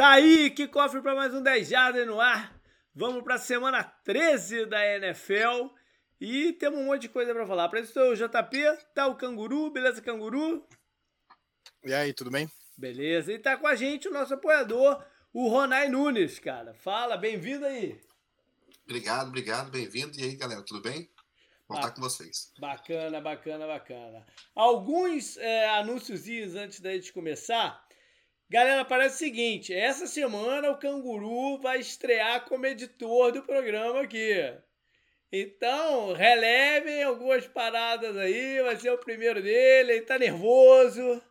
Tá aí, que cofre para mais um 10 Jardas no ar. Vamos para a semana 13 da NFL e temos um monte de coisa para falar. Para isso, o JP, tá o Canguru, beleza, Canguru? E aí, tudo bem? Beleza, e tá com a gente o nosso apoiador, o Ronai Nunes, cara. Fala, bem-vindo aí. Obrigado, obrigado, bem-vindo. E aí, galera, tudo bem? Vou estar com vocês. Bacana, bacana, bacana. Alguns é, anúncios antes da gente começar. Galera, parece o seguinte: essa semana o Canguru vai estrear como editor do programa aqui. Então, relevem algumas paradas aí, vai ser o primeiro dele, ele tá nervoso,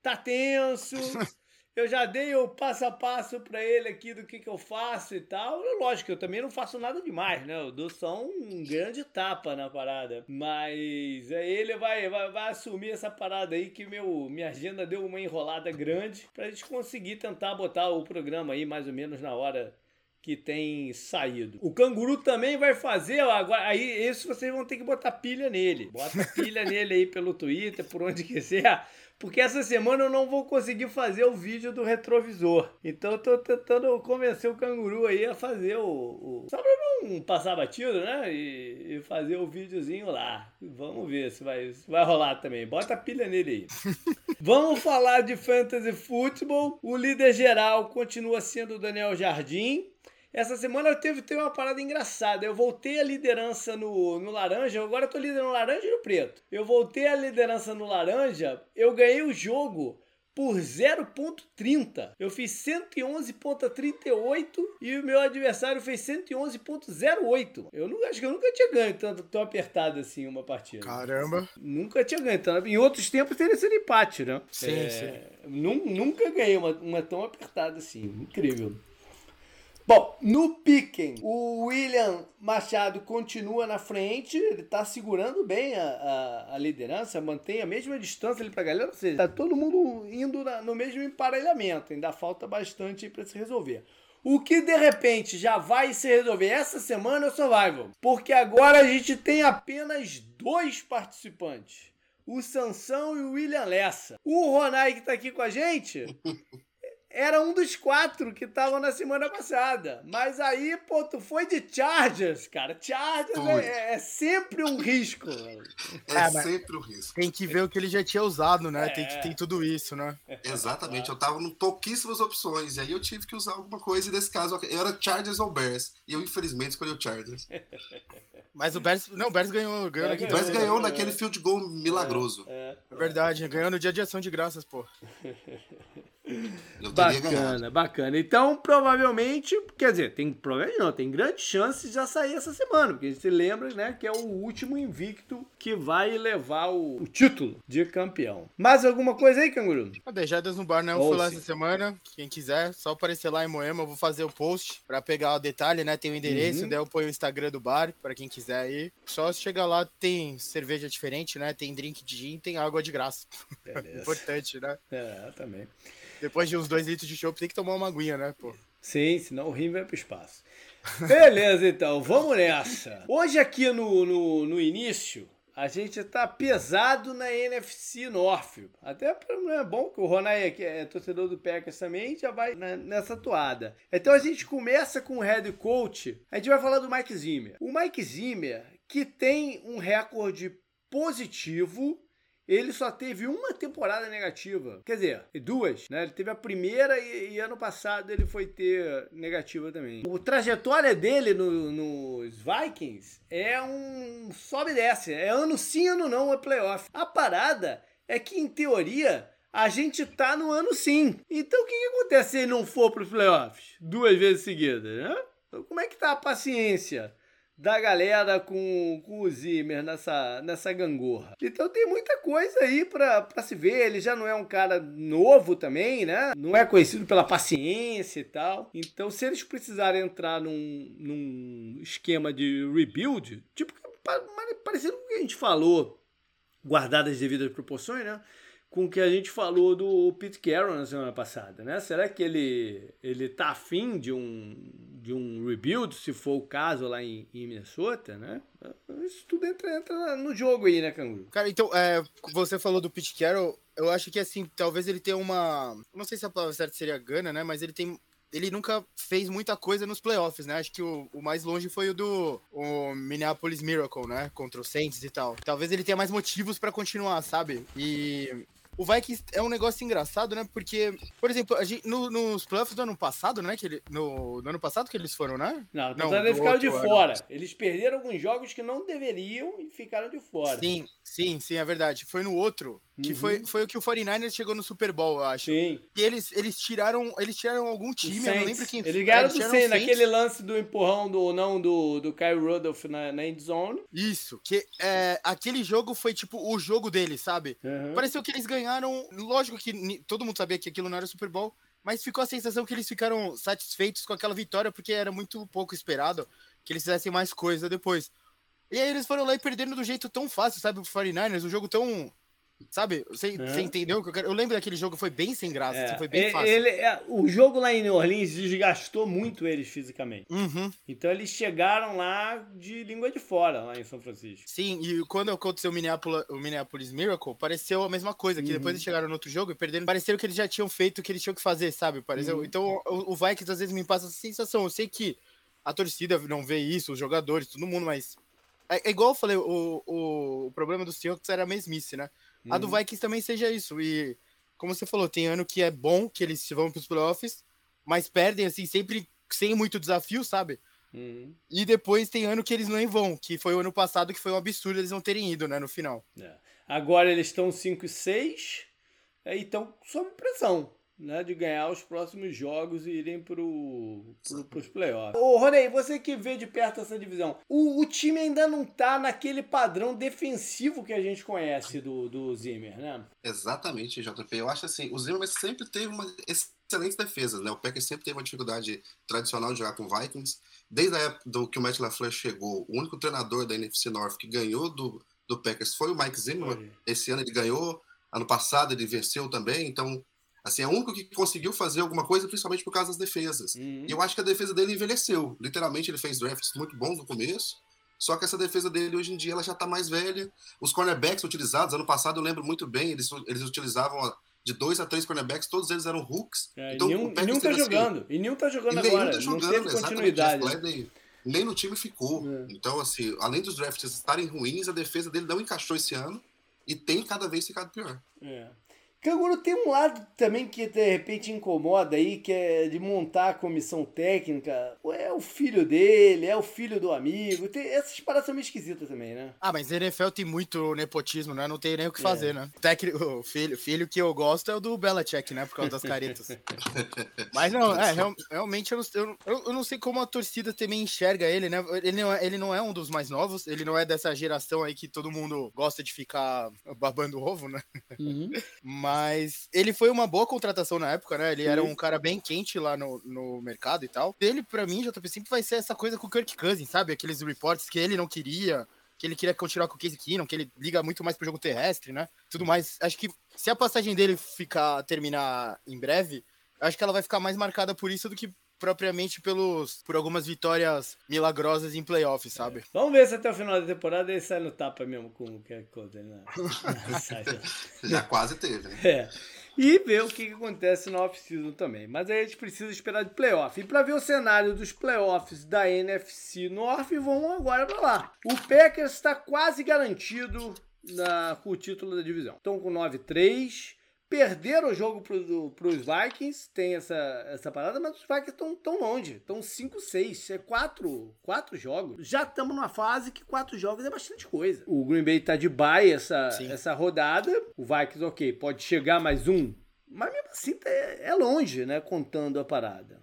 tá tenso. Eu já dei o passo a passo para ele aqui do que, que eu faço e tal. Lógico, eu também não faço nada demais, né? Eu dou só um grande tapa na parada. Mas aí ele vai, vai, vai assumir essa parada aí que meu, minha agenda deu uma enrolada grande pra gente conseguir tentar botar o programa aí mais ou menos na hora que tem saído. O canguru também vai fazer, agora aí esse vocês vão ter que botar pilha nele. Bota pilha nele aí pelo Twitter, por onde quiser porque essa semana eu não vou conseguir fazer o vídeo do retrovisor. Então eu tô tentando convencer o canguru aí a fazer o. o... Só pra não passar batido, né? E, e, fazer o videozinho lá. Vamos ver se vai, se vai rolar também. Bota a pilha nele aí. Vamos falar de fantasy futebol. O líder geral continua sendo o Daniel Jardim. Essa semana eu teve, teve uma parada engraçada. Eu voltei a liderança no, no laranja, agora eu tô liderando no laranja e no preto. Eu voltei a liderança no laranja, eu ganhei o jogo por 0.30. Eu fiz 111.38 e o meu adversário fez 111.08. Eu não, acho que eu nunca tinha ganho tanto tão apertado assim uma partida. Caramba. Nunca tinha ganho tanto. Em outros tempos teria sido empate, né? Sim, é, sim. Nunca ganhei uma, uma tão apertada assim. Incrível. Bom, no Piquen, o William Machado continua na frente, ele tá segurando bem a, a, a liderança, mantém a mesma distância ali pra galera, ou seja, tá todo mundo indo na, no mesmo emparelhamento, ainda falta bastante para se resolver. O que de repente já vai se resolver essa semana é o Survival, porque agora a gente tem apenas dois participantes. O Sansão e o William Lessa. O Ronai que tá aqui com a gente era um dos quatro que estavam na semana passada. Mas aí, pô, tu foi de Chargers, cara. Chargers é, é, sempre um risco. É, é sempre um risco. Tem que ver o que ele já tinha usado, né? É. Tem que tem tudo isso, né? Exatamente. Eu tava com pouquíssimas opções. E aí eu tive que usar alguma coisa. E nesse caso, eu era Chargers ou Bears. E eu, infelizmente, escolhi o Chargers. Mas o Bears. Não, o Bears ganhou. ganhou é, o Bears ganhou naquele field goal milagroso. É, é, verdade, ganhou no dia de ação de graças, pô. bacana, bacana. Então, provavelmente, quer dizer, tem problema não, tem grandes chances de já sair essa semana, porque a gente se lembra, né, que é o último invicto que vai levar o, o título de campeão. Mais alguma coisa aí, canguru? A Dejadas no bar, né? Eu fui lá essa semana. Quem quiser, só aparecer lá em Moema, eu vou fazer o post para pegar o detalhe, né? Tem o endereço, uhum. daí eu ponho o Instagram do bar para quem quiser aí. Só chegar lá, tem cerveja diferente, né? Tem drink de gin, tem água de graça. Importante, né? É, também. Depois de uns dois litros de chopp, tem que tomar uma aguinha, né, pô? Sim, senão o rim vai pro espaço. Beleza, então, vamos nessa. Hoje aqui no, no, no início, a gente tá pesado na NFC North. Até é bom que o Ronai que é torcedor do Packers também já vai nessa toada. Então a gente começa com o head coach. A gente vai falar do Mike Zimmer. O Mike Zimmer, que tem um recorde positivo ele só teve uma temporada negativa. Quer dizer, duas, né? Ele teve a primeira e, e ano passado ele foi ter negativa também. A trajetória dele no, nos Vikings é um sobe e desce. É ano sim, ano não, é playoff. A parada é que, em teoria, a gente tá no ano sim. Então o que, que acontece se ele não for para os playoffs duas vezes seguidas, né? Como é que tá a paciência da galera com, com o Zimmer nessa, nessa gangorra. Então tem muita coisa aí pra, pra se ver. Ele já não é um cara novo também, né? Não é conhecido pela paciência e tal. Então, se eles precisarem entrar num, num esquema de rebuild, tipo, parecido com o que a gente falou, guardadas as devidas proporções, né? Com o que a gente falou do Pete Carroll na semana passada, né? Será que ele ele tá afim de um de um rebuild, se for o caso lá em, em Minnesota, né? Isso tudo entra, entra no jogo aí, né, Canguru? Cara, então, é, você falou do Pete Carroll, eu acho que, assim, talvez ele tenha uma... Não sei se a palavra certa seria gana, né? Mas ele tem ele nunca fez muita coisa nos playoffs, né? Acho que o, o mais longe foi o do o Minneapolis Miracle, né? Contra o Saints e tal. Talvez ele tenha mais motivos para continuar, sabe? E o Vikings é um negócio engraçado, né? Porque, por exemplo, a gente, no, nos playoffs do ano passado, né? Que ele, no, no ano passado que eles foram, né? Não, não eles ficaram de fora. Ano. Eles perderam alguns jogos que não deveriam e ficaram de fora. Sim, sim, sim, é verdade. Foi no outro, que uhum. foi, foi o que o 49ers chegou no Super Bowl, eu acho. Sim. E eles, eles tiraram eles tiraram algum time, eu não lembro quem Eles ganharam do Saints, naquele lance do empurrão do não do, do Kyle Rudolph na, na end zone. Isso, que é, aquele jogo foi tipo o jogo deles, sabe? Uhum. Pareceu que eles ganharam, lógico lógico que todo mundo sabia que aquilo não era Super Bowl, mas ficou a sensação que eles ficaram satisfeitos com aquela vitória porque era muito pouco esperado que eles fizessem mais coisa depois. E aí eles foram lá e perderam do jeito tão fácil, sabe, o 49ers, um jogo tão Sabe? Você, é. você entendeu o que eu quero? Eu lembro daquele jogo, foi bem sem graça, é. foi bem fácil. Ele, é, o jogo lá em New Orleans desgastou muito eles fisicamente. Uhum. Então eles chegaram lá de língua de fora, lá em São Francisco. Sim, e quando aconteceu o Minneapolis, o Minneapolis Miracle, pareceu a mesma coisa, que uhum. depois eles chegaram no outro jogo e perderam. Pareceu que eles já tinham feito o que eles tinham que fazer, sabe? Pareceu. Uhum. Então o, o Vikings às vezes me passa essa sensação. Eu sei que a torcida não vê isso, os jogadores, todo mundo, mas. É, é igual eu falei, o, o, o problema do Seahawks era a mesmice, né? Uhum. A do uhum. Vikings também seja isso. E, como você falou, tem ano que é bom que eles vão para os playoffs, mas perdem, assim, sempre sem muito desafio, sabe? Uhum. E depois tem ano que eles nem vão, que foi o ano passado que foi um absurdo eles não terem ido, né, no final. É. Agora eles estão 5 e 6 é, e estão sob pressão né, de ganhar os próximos jogos e irem para pro, os playoffs. Ô, Ronei, você que vê de perto essa divisão, o, o, time ainda não tá naquele padrão defensivo que a gente conhece do, do Zimmer, né? Exatamente, JP. Eu acho assim, o Zimmer sempre teve uma excelente defesa, né? O Packers sempre teve uma dificuldade tradicional de jogar com Vikings. Desde a época do que o Matt LaFleur chegou, o único treinador da NFC North que ganhou do, do Packers foi o Mike Zimmer. Esse ano ele ganhou, ano passado ele venceu também, então Assim, é o único que conseguiu fazer alguma coisa, principalmente por causa das defesas. Uhum. E eu acho que a defesa dele envelheceu. Literalmente, ele fez drafts muito bons no começo. Só que essa defesa dele hoje em dia ela já está mais velha. Os cornerbacks utilizados, ano passado eu lembro muito bem, eles, eles utilizavam de dois a três cornerbacks, todos eles eram hooks. É, então, e nenhum, nenhum tá assim, jogando. E nenhum tá jogando e agora. Tá jogando, não teve continuidade. nem no time ficou. É. Então, assim, além dos drafts estarem ruins, a defesa dele não encaixou esse ano e tem cada vez ficado pior. É. Canguru tem um lado também que de repente incomoda aí, que é de montar a comissão técnica. É o filho dele, é o filho do amigo. Tem, essas paradas são meio esquisitas também, né? Ah, mas NFL tem muito nepotismo, né? Não tem nem o que fazer, é. né? O, técnico, o filho, filho que eu gosto é o do Belichick, né? Por causa das caretas. mas não, é, real, realmente eu não, eu, eu não sei como a torcida também enxerga ele, né? Ele não, é, ele não é um dos mais novos, ele não é dessa geração aí que todo mundo gosta de ficar babando ovo, né? Uhum. Mas mas ele foi uma boa contratação na época, né? Ele Sim. era um cara bem quente lá no, no mercado e tal. Ele, para mim, JP, sempre vai ser essa coisa com o Kirk Cousins, sabe? Aqueles reports que ele não queria, que ele queria continuar com o Casey Keenum, que ele liga muito mais pro jogo terrestre, né? Tudo mais. Acho que se a passagem dele ficar terminar em breve, acho que ela vai ficar mais marcada por isso do que propriamente pelos por algumas vitórias milagrosas em playoffs, sabe? É. Vamos ver se até o final da temporada ele sai no tapa mesmo com o que Coder, né? Já quase teve, né? É. E ver o que, que acontece na off-season também. Mas aí a gente precisa esperar de playoff. E para ver o cenário dos playoffs da NFC North, vão agora para lá. O Packers está quase garantido na, com o título da divisão. Estão com 9-3 perderam o jogo para os Vikings, tem essa, essa parada, mas os Vikings estão tão longe, estão 5-6, é quatro, quatro jogos. Já estamos numa fase que quatro jogos é bastante coisa. O Green Bay está de bye essa, essa rodada, o Vikings, ok, pode chegar mais um, mas mesmo assim tá, é, é longe, né, contando a parada.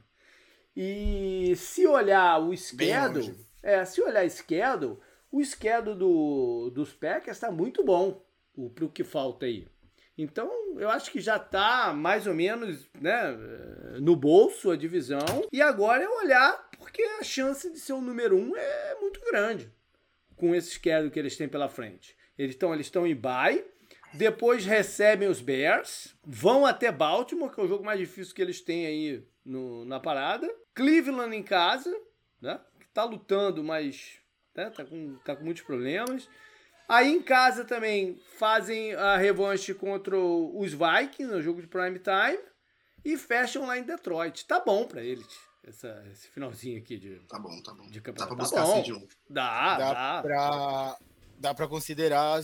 E se olhar o schedule, é, se olhar o schedule, o schedule do, dos Packers está muito bom, para o que falta aí. Então, eu acho que já está mais ou menos né, no bolso a divisão. E agora é olhar, porque a chance de ser o número um é muito grande com esse schedule que eles têm pela frente. Eles estão eles em bye, depois recebem os Bears, vão até Baltimore, que é o jogo mais difícil que eles têm aí no, na parada. Cleveland em casa, né? Que tá lutando, mas né, tá, com, tá com muitos problemas. Aí em casa também fazem a revanche contra os Vikings, no jogo de prime time. e fecham lá em Detroit. Tá bom para eles. Essa, esse finalzinho aqui de. Tá bom, tá bom. De campeonato. Dá pra buscar tá bom. Dá, dá. Dá, Pra, dá pra considerar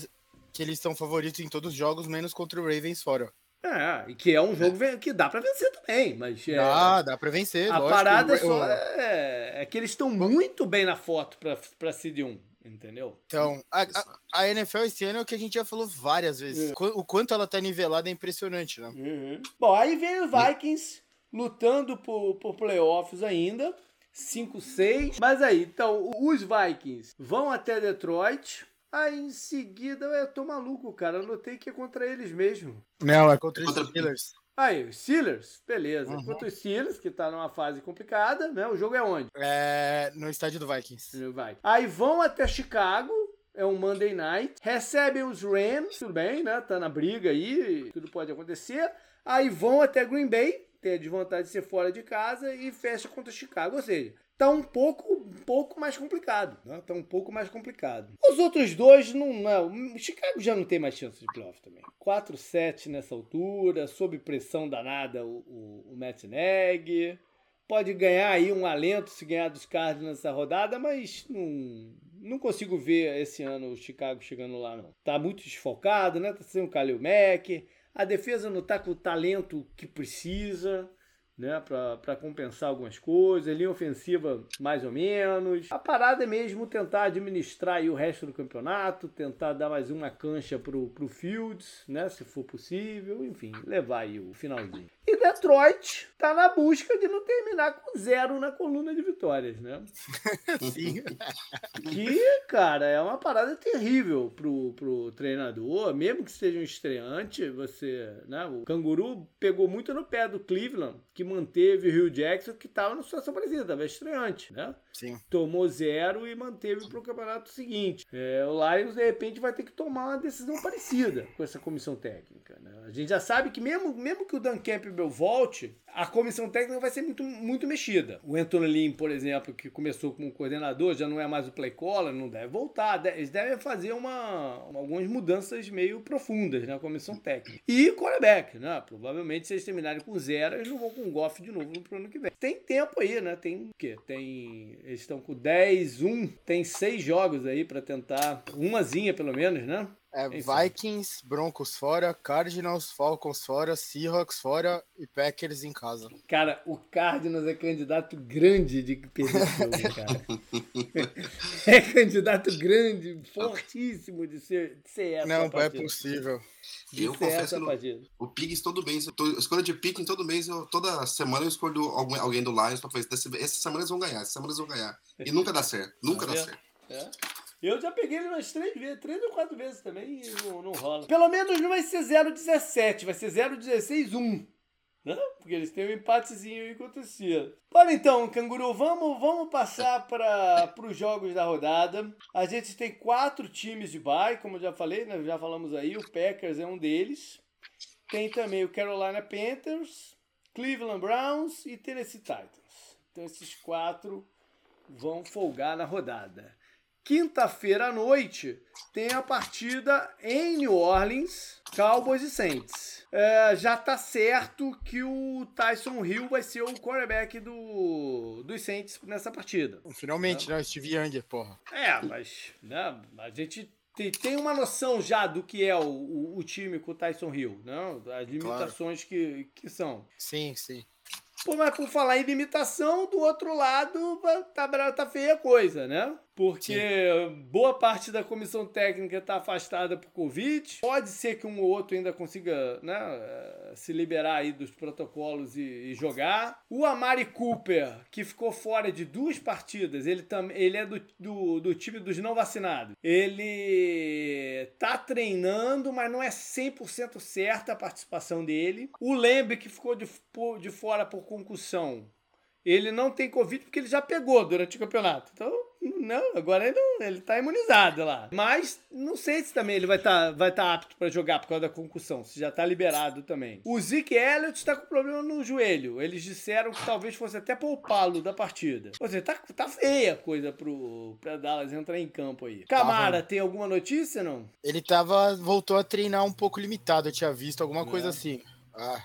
que eles são favoritos em todos os jogos, menos contra o Ravens fora. É, e que é um jogo que dá pra vencer também, mas. É, dá, dá pra vencer. A lógico, parada o, só é, é, que eles estão muito bem na foto pra, pra Seed 1, entendeu? Então, a, a, a, NFL esse ano é o que a gente já falou várias vezes. É. O quanto ela tá nivelada é impressionante, né? Uhum. Bom, aí vem os Vikings lutando por, por playoffs ainda. 5-6. Mas aí, então, os Vikings vão até Detroit. Aí em seguida, eu tô maluco, cara. Eu notei que é contra eles mesmo. Não, é contra os Steelers. Aí, os Steelers, beleza. Uhum. Contra os Steelers, que tá numa fase complicada, né? O jogo é onde? É no estádio do Vikings. Vai. Aí vão até Chicago. É um Monday night. Recebem os Rams, tudo bem, né? Tá na briga aí, tudo pode acontecer. Aí vão até Green Bay, tem a desvantagem de ser fora de casa e fecha contra Chicago. Ou seja, tá um pouco, um pouco mais complicado. Né? Tá um pouco mais complicado. Os outros dois não. não o Chicago já não tem mais chance de playoff também. 4-7 nessa altura, sob pressão danada o, o, o Matt Neg. Pode ganhar aí um alento se ganhar dos Cardinals nessa rodada, mas não, não consigo ver esse ano o Chicago chegando lá, não. Tá muito desfocado, né? Tá sem o Kalil Mack. A defesa não tá com o talento que precisa né, para compensar algumas coisas, linha ofensiva mais ou menos. A parada é mesmo tentar administrar o resto do campeonato, tentar dar mais uma cancha pro, pro Fields, né, se for possível, enfim, levar o finalzinho. E Detroit tá na busca de não terminar com zero na coluna de vitórias, né? Sim. Que, cara, é uma parada terrível pro, pro treinador, mesmo que seja um estreante, você, né, o Canguru pegou muito no pé do Cleveland, que manteve o Rio Jackson, que estava numa situação parecida, estava estreante, né? Sim. Tomou zero e manteve para o campeonato seguinte. É, o Lions, de repente, vai ter que tomar uma decisão parecida com essa comissão técnica. Né? A gente já sabe que mesmo, mesmo que o Dan Campbell volte, a comissão técnica vai ser muito, muito mexida. O Anthony Lynn, por exemplo, que começou como coordenador, já não é mais o play caller, não deve voltar. Eles devem fazer uma, algumas mudanças meio profundas na comissão técnica. E o quarterback, né? Provavelmente, se eles terminarem com zero, eles não vão com Goff de novo no ano que vem. Tem tempo aí, né? Tem o quê? Tem. Eles estão com 10, 1, tem seis jogos aí para tentar. Umazinha, pelo menos, né? É Vikings, Broncos fora, Cardinals, Falcons fora, Seahawks fora e Packers em casa. Cara, o Cardinals é candidato grande de perder esse jogo, cara. é candidato grande, fortíssimo de ser, de ser essa Não, é possível. De eu confesso que o Pigs todo mês, eu escolho de pick todo mês, eu, toda semana eu escolho alguém, alguém do Lions pra fazer. Essa semana eles vão ganhar, essa semana eles vão ganhar. E nunca dá certo, nunca dá certo. É. Eu já peguei ele umas três vezes, três ou quatro vezes também e não, não rola. Pelo menos não vai ser 0,17, vai ser 0,16,1. Né? Porque eles têm um empatezinho aí contra o Ciro. Bora então, canguru, vamos, vamos passar para os jogos da rodada. A gente tem quatro times de bye, como eu já falei, nós já falamos aí, o Packers é um deles. Tem também o Carolina Panthers, Cleveland Browns e Tennessee Titans. Então esses quatro vão folgar na rodada. Quinta-feira à noite tem a partida em New Orleans, Cowboys e Saints. É, já tá certo que o Tyson Hill vai ser o quarterback do, dos Saints nessa partida. Finalmente, né? Steve Young, porra. É, mas né, a gente tem uma noção já do que é o, o, o time com o Tyson Hill, né? As limitações claro. que, que são. Sim, sim. Pô, mas por falar em limitação, do outro lado tá, tá feia a coisa, né? Porque Sim. boa parte da comissão técnica está afastada por Covid. Pode ser que um ou outro ainda consiga né, eh, se liberar aí dos protocolos e, e, jogar. O Amari Cooper, que ficou fora de duas partidas, ele, tam, ele é do, do, do time dos não vacinados. Ele tá treinando, mas não é 100% certa a participação dele. O Lembre, que ficou de, de fora por concussão, ele não tem Covid porque ele já pegou durante o campeonato. Então, não, agora ele, ele tá imunizado lá. Mas não sei se também ele vai estar tá, vai tá apto para jogar por causa da concussão, se já tá liberado também. O Zeke Elliott está com problema no joelho. Eles disseram que talvez fosse até poupá-lo da partida. Ou seja, tá, tá feia a coisa pro, pra Dallas entrar em campo aí. Camara, tem alguma notícia, não? Ele tava, voltou a treinar um pouco limitado, eu tinha visto alguma coisa é. assim. Ah.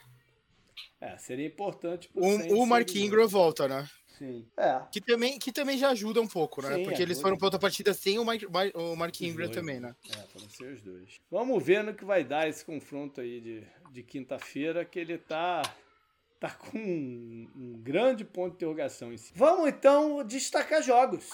É, seria importante. O, o Mark Ingram volta, né? Sim. É. Que também, que também já ajuda um pouco, né? Sim, Porque eles foram pra outra partida sem o, Mike, o Mark Ingram também, né? É, foram ser os dois. Vamos ver no que vai dar esse confronto aí de, de quinta-feira, que ele tá tá com um, um, grande ponto de interrogação em si. Vamos então destacar jogos.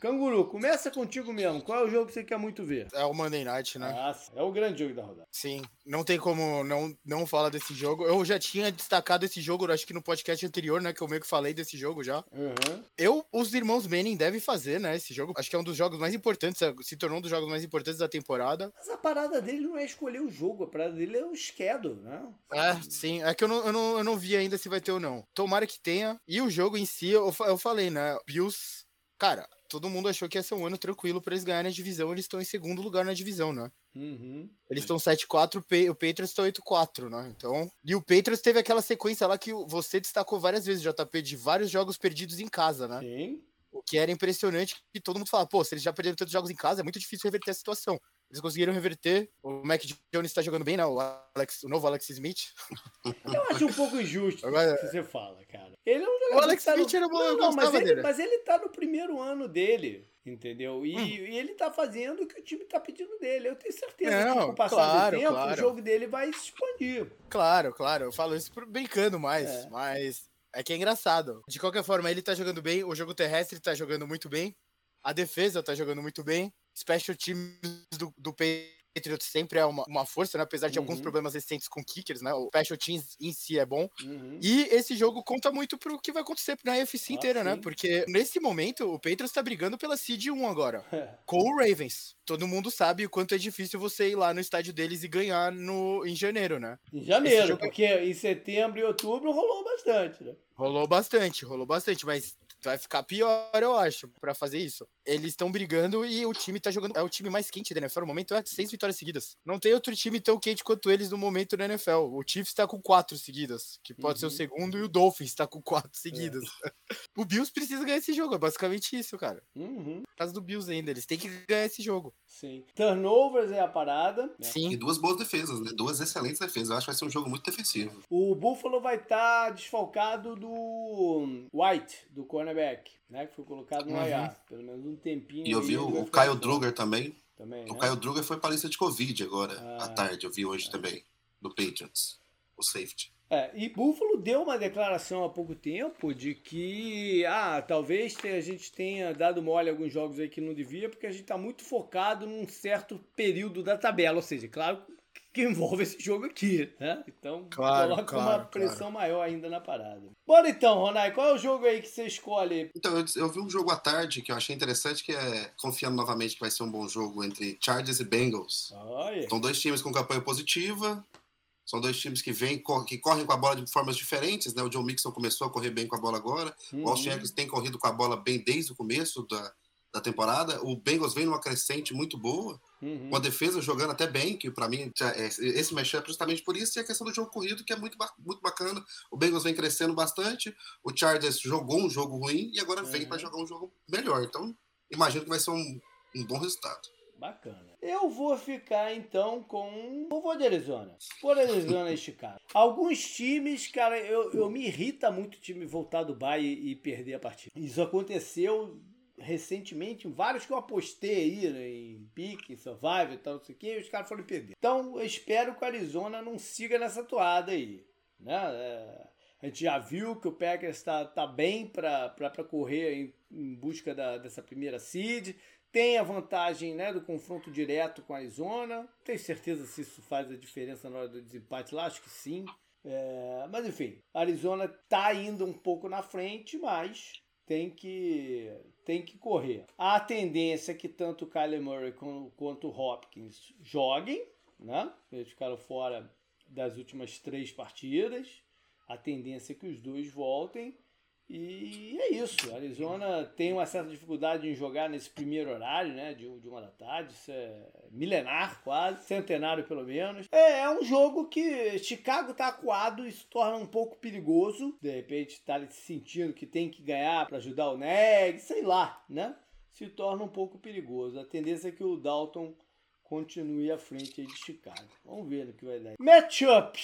Canguru, começa contigo mesmo. Qual é o jogo que você quer muito ver? É o Monday Night, né? Nossa, é o grande jogo da rodada. Sim, não tem como não, não falar desse jogo. Eu já tinha destacado esse jogo, acho que no podcast anterior, né? Que eu meio que falei desse jogo já. Uhum. Eu, os irmãos Manning devem fazer, né? Esse jogo. Acho que é um dos jogos mais importantes, se tornou um dos jogos mais importantes da temporada. Mas a parada dele não é escolher o jogo, a parada dele é o schedule, né? É, sim. É que eu não, eu não, eu não vi ainda se vai ter ou não. Tomara que tenha. E o jogo em si, eu, eu falei, né? Bills. Cara, todo mundo achou que ia ser um ano tranquilo para eles ganharem a divisão. Eles estão em segundo lugar na divisão, né? Uhum. Eles estão 7-4, o Patriots estão 8-4, né? Então. E o Patriots teve aquela sequência lá que você destacou várias vezes, JP, de vários jogos perdidos em casa, né? Sim. O que era impressionante que todo mundo fala, pô, se eles já perderam tantos jogos em casa, é muito difícil reverter a situação. Eles conseguiram reverter. O Mac Jones está jogando bem, né? O, Alex, o novo Alex Smith. Eu acho um pouco injusto Agora... que você fala, cara. Ele é um jogador. O Alex tá Smith no... era bom, não, não, mas ele, mas ele tá no primeiro ano dele. Entendeu? E, hum. e, ele tá fazendo o que o time tá pedindo dele. Eu tenho certeza não, que com o passar claro, do tempo, claro. o jogo dele vai se expandir. Claro, claro. Eu falo isso brincando mais, é. mas é que é engraçado. De qualquer forma, ele tá jogando bem, o jogo terrestre tá jogando muito bem, a defesa tá jogando muito bem special teams do, do Patriots sempre é uma, uma força, né? Apesar de uhum. alguns problemas recentes com kickers, né? O special teams em si é bom. Uhum. E esse jogo conta muito pro que vai acontecer na UFC ah, inteira, né? sim. né? Porque nesse momento o Patriots tá brigando pela seed 1 agora, com o Ravens. Todo mundo sabe o quanto é difícil você ir lá no estádio deles e ganhar no, em janeiro, né? Em janeiro, jogo... porque em setembro e outubro rolou bastante, né? Rolou bastante, rolou bastante, mas vai ficar pior, eu acho, para fazer isso. Eles estão brigando e o time tá jogando. É o time mais quente da NFL. No momento é seis vitórias seguidas. Não tem outro time tão quente quanto eles no momento da NFL. O Chiefs tá com quatro seguidas, que pode uhum. ser o uhum. segundo, e o Dolphins tá com quatro seguidas. É. o Bills precisa ganhar esse jogo. É basicamente isso, cara. Uhum. Caso do Bills ainda. Eles têm que ganhar esse jogo. Sim. Turnovers é a parada. Né? Sim. E duas boas defesas, né? Duas excelentes defesas. Eu acho que vai ser um jogo muito defensivo. O Buffalo vai estar tá desfalcado do White, do cornerback né? Que foi colocado no uhum. IR, pelo menos um tempinho. E eu vi o, o Caio Druger também. também o né? Caio Druger foi para lista de Covid agora, ah, à tarde, eu vi hoje é. também, do Patriots, o safety. É, e Buffalo deu uma declaração há pouco tempo de que, ah, talvez a gente tenha dado mole a alguns jogos aí que não devia, porque a gente está muito focado num certo período da tabela. Ou seja, claro, que envolve esse jogo aqui, né? Então claro, coloca claro, uma pressão claro. maior ainda na parada. Bora então, Ronai, qual é o jogo aí que você escolhe? Então, eu, eu, vi um jogo à tarde que eu achei interessante, que é, confiando novamente que vai ser um bom jogo entre Chargers e Bengals. Olha. São dois times com campanha positiva, são dois times que vêm, que correm com a bola de formas diferentes, né? O John Mixon começou a correr bem com a bola agora, uhum. o Austin Eckles tem corrido com a bola bem desde o começo da, da temporada. O Bengals vem numa crescente muito boa. Uhum. Uma defesa jogando até bem, que para mim é, esse matchup é justamente por isso, e a questão do jogo corrido, que é muito, muito bacana. O Bengals vem crescendo bastante, o Chargers jogou um jogo ruim e agora vem uhum. para jogar um jogo melhor. Então, imagino que vai ser um, um bom resultado. Bacana. Eu vou ficar então com o vou de Arizona. Por Arizona e Chicago. Alguns times, cara, eu, eu me irrita muito o time voltar do bye e, e perder a partida. Isso aconteceu recentemente, vários que eu apostei aí, né, em pique, survival e tal, não sei o que, e os caras foram perder. Então, eu espero que o Arizona não siga nessa toada aí, né? É, a gente já viu que o Packers está tá bem para correr em, em busca da, dessa primeira seed. Tem a vantagem né, do confronto direto com a Arizona. Tenho certeza se isso faz a diferença na hora do desempate lá, acho que sim. É, mas enfim, a Arizona está indo um pouco na frente, mas tem que tem que correr. A tendência é que tanto o Kyler Murray quanto o Hopkins joguem, né? Eles ficaram fora das últimas três partidas. A tendência é que os dois voltem. E é isso. Arizona tem uma certa dificuldade em jogar nesse primeiro horário, né? De, de uma da tarde. Isso é milenar, quase. Centenário, pelo menos. É, é um jogo que Chicago tá acuado e se torna um pouco perigoso. De repente tá se sentindo que tem que ganhar para ajudar o Neg, sei lá, né? Se torna um pouco perigoso. A tendência é que o Dalton continue à frente de Chicago. Vamos ver no que vai dar. Matchup.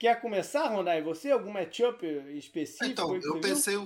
Quer começar, Rondai? Você? Algum matchup específico? Então, eu pensei,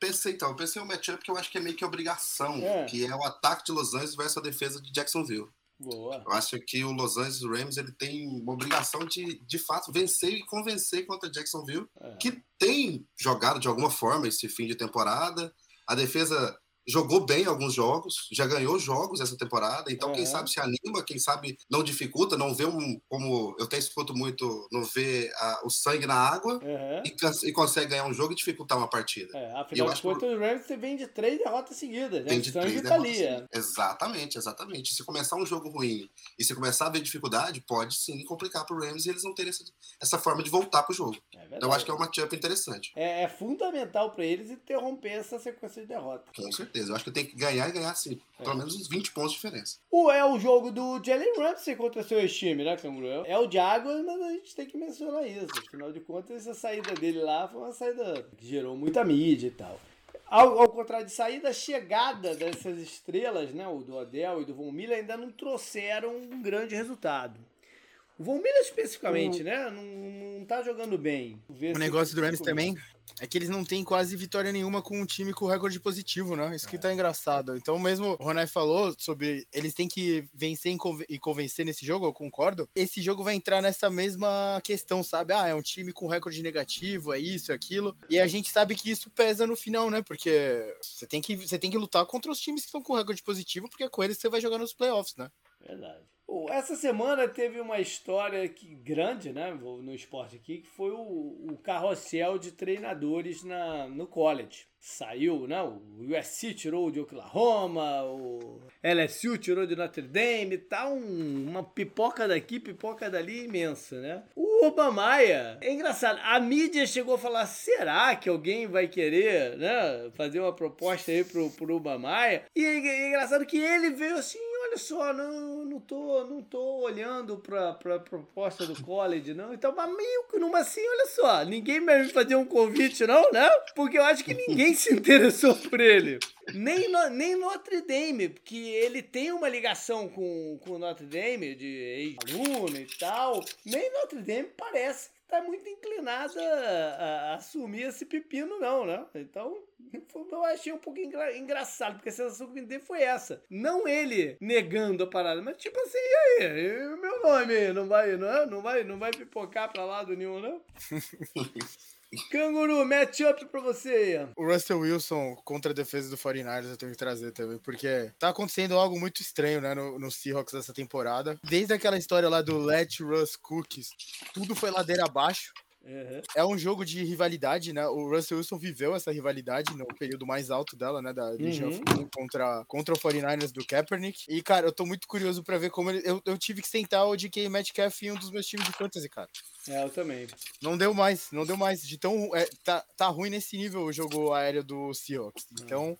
pensei, então, eu pensei um matchup que eu acho que é meio que obrigação, É. que é o ataque de Los Angeles versus a defesa de Jacksonville. Boa. Eu acho que o Los Angeles Rams ele tem uma obrigação de, de fato, vencer e convencer contra Jacksonville, É. que tem jogado de alguma forma esse fim de temporada. A defesa jogou bem alguns jogos, já ganhou jogos essa temporada, então quem Uhum. sabe se anima, quem sabe não dificulta, não vê um, como eu até escuto muito, não vê a- o sangue na água Uhum. e, e consegue ganhar um jogo e dificultar uma partida. É, afinal de acho que- contas, o Rams vem de três derrotas seguidas, né? Tem O de sangue três tá derrotas, é. sim. Exatamente, exatamente. Se começar um jogo ruim e se começar a ver dificuldade, pode sim complicar pro Rams e eles não terem essa, essa forma de voltar pro jogo. É. Então eu acho que é um matchup interessante. É, é fundamental para eles interromper essa sequência de derrotas. Com certeza. Eu acho que tem que ganhar e ganhar sim. É. Pelo menos uns 20 pontos de diferença. O, é o jogo do Jalen Ramsey contra seu time, né, Canguru? É o Jaguars, mas a gente tem que mencionar isso. Afinal de contas, essa saída dele lá foi uma saída que gerou muita mídia e tal. Ao, ao contrário de saída, a chegada dessas estrelas, né, o do Odell e do Von Miller, ainda não trouxeram um grande resultado. O Von Miller especificamente, né, não, não tá jogando bem. Vê O negócio do Rams também é que eles não têm quase vitória nenhuma com um time com recorde positivo, né? Isso que tá engraçado. Então, mesmo o Ronai falou sobre eles têm que vencer e conven- e convencer nesse jogo, eu concordo. Esse jogo vai entrar nessa mesma questão, sabe? Ah, é um time com recorde negativo, é isso, é aquilo. E a gente sabe que isso pesa no final, né? Porque você tem que, você tem que lutar contra os times que estão com recorde positivo, porque é com eles que você vai jogar nos playoffs, né? Verdade. Essa semana teve uma história que, grande, né, no esporte aqui, que foi o, o carrossel de treinadores na, no college. Saiu, né, o USC tirou de Oklahoma, o LSU tirou de Notre Dame, tá um- uma pipoca daqui, pipoca dali imensa, né? O Obamaia, é engraçado, a mídia chegou a falar, será que alguém vai querer, né, fazer uma proposta aí pro, pro Obamaia? E é é engraçado que ele veio assim, olha só, não, não tô, não tô olhando pra, pra proposta do college, não. Então, mas meio que numa assim, olha só, ninguém me fazer um convite, não, né? Porque eu acho que ninguém se interessou por ele. Nem, no- nem Notre Dame, porque ele tem uma ligação com, com Notre Dame, de ex-aluno e tal. Nem Notre Dame parece tá muito inclinada a, a assumir esse pepino, não, né? Então, eu achei um pouco engra- engraçado, porque a sensação que me deu foi essa. Não ele negando a parada, mas tipo assim, e aí? E meu nome não vai, não, é? não vai, não vai pipocar pra lado nenhum, não? Canguru, matchup pra você. O Russell Wilson contra a defesa do 49ers eu tenho que trazer também, porque tá acontecendo algo muito estranho, né, no, no Seahawks essa temporada. Desde aquela história lá do Let Russ Cookies, tudo foi ladeira abaixo. Uhum. É um jogo de rivalidade, né? O Russell Wilson viveu essa rivalidade no período mais alto dela, né? Da Legion Uhum. Contra, contra o 49ers do Kaepernick. E, cara, eu tô muito curioso pra ver como ele. Eu, eu tive que sentar o DK Metcalf em um dos meus times de fantasy, cara. É, eu também. Não deu mais, não deu mais. De tão, é, tá, tá ruim nesse nível o jogo aéreo do Seahawks. Então,